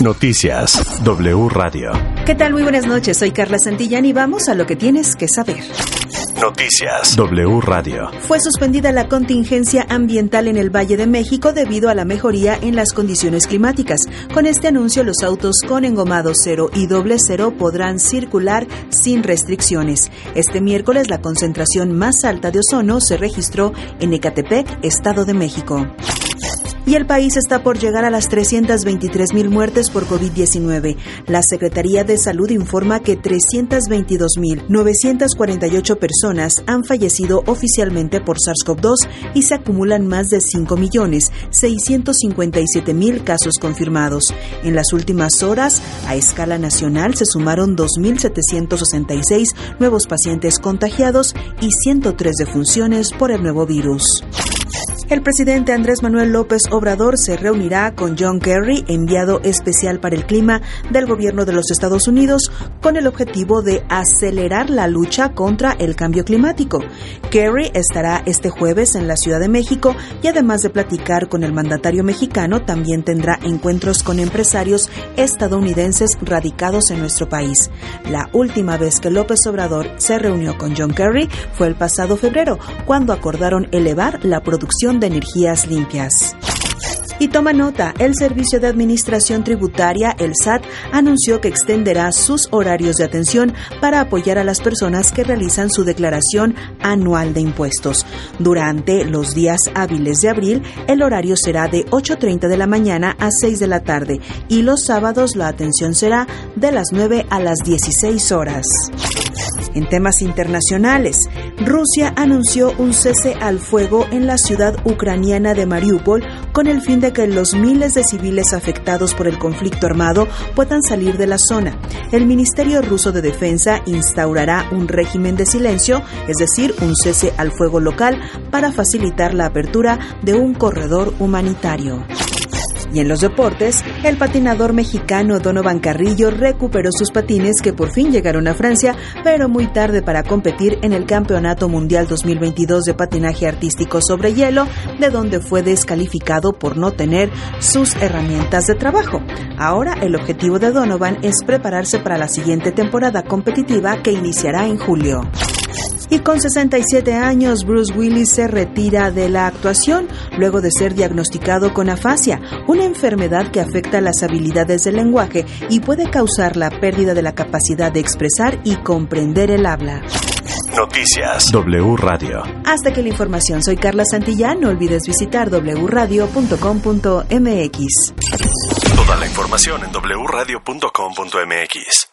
Noticias W Radio. ¿Qué tal? Muy buenas noches. Soy Carla Santillán y vamos a lo que tienes que saber. Noticias W Radio. Fue suspendida la contingencia ambiental en el Valle de México debido a la mejoría en las condiciones climáticas. Con este anuncio, los autos con engomado cero y doble cero podrán circular sin restricciones. Este miércoles, la concentración más alta de ozono se registró en Ecatepec, Estado de México y el país está por llegar a las 323 mil muertes por COVID-19. La Secretaría de Salud informa que 322.948 personas han fallecido oficialmente por SARS-CoV-2 y se acumulan más de 5 millones 657 mil casos confirmados. En las últimas horas, a escala nacional, se sumaron 2.766 nuevos pacientes contagiados y 103 defunciones por el nuevo virus. El presidente Andrés Manuel López Obrador se reunirá con John Kerry, enviado especial para el clima del gobierno de los Estados Unidos, con el objetivo de acelerar la lucha contra el cambio climático. Kerry estará este jueves en la Ciudad de México y además de platicar con el mandatario mexicano, también tendrá encuentros con empresarios estadounidenses radicados en nuestro país. La última vez que López Obrador se reunió con John Kerry fue el pasado febrero, cuando acordaron elevar la producción de energías limpias. Y toma nota, el Servicio de Administración Tributaria, el SAT, anunció que extenderá sus horarios de atención para apoyar a las personas que realizan su declaración anual de impuestos. Durante los días hábiles de abril, el horario será de 8.30 de la mañana a 6 de la tarde y los sábados la atención será de las 9 a las 16 horas. En temas internacionales, Rusia anunció un cese al fuego en la ciudad ucraniana de Mariupol con el fin de que los miles de civiles afectados por el conflicto armado puedan salir de la zona. El Ministerio ruso de Defensa instaurará un régimen de silencio, es decir, un cese al fuego local, para facilitar la apertura de un corredor humanitario. Y en los deportes, el patinador mexicano Donovan Carrillo recuperó sus patines que por fin llegaron a Francia, pero muy tarde para competir en el Campeonato Mundial 2022 de Patinaje Artístico sobre Hielo, de donde fue descalificado por no tener sus herramientas de trabajo. Ahora el objetivo de Donovan es prepararse para la siguiente temporada competitiva que iniciará en julio. Y con 67 años, Bruce Willis se retira de la actuación luego de ser diagnosticado con afasia, una enfermedad que afecta las habilidades del lenguaje y puede causar la pérdida de la capacidad de expresar y comprender el habla. Noticias W Radio. Hasta que la información, soy Carla Santillán. No olvides visitar wradio.com.mx. Toda la información en wradio.com.mx.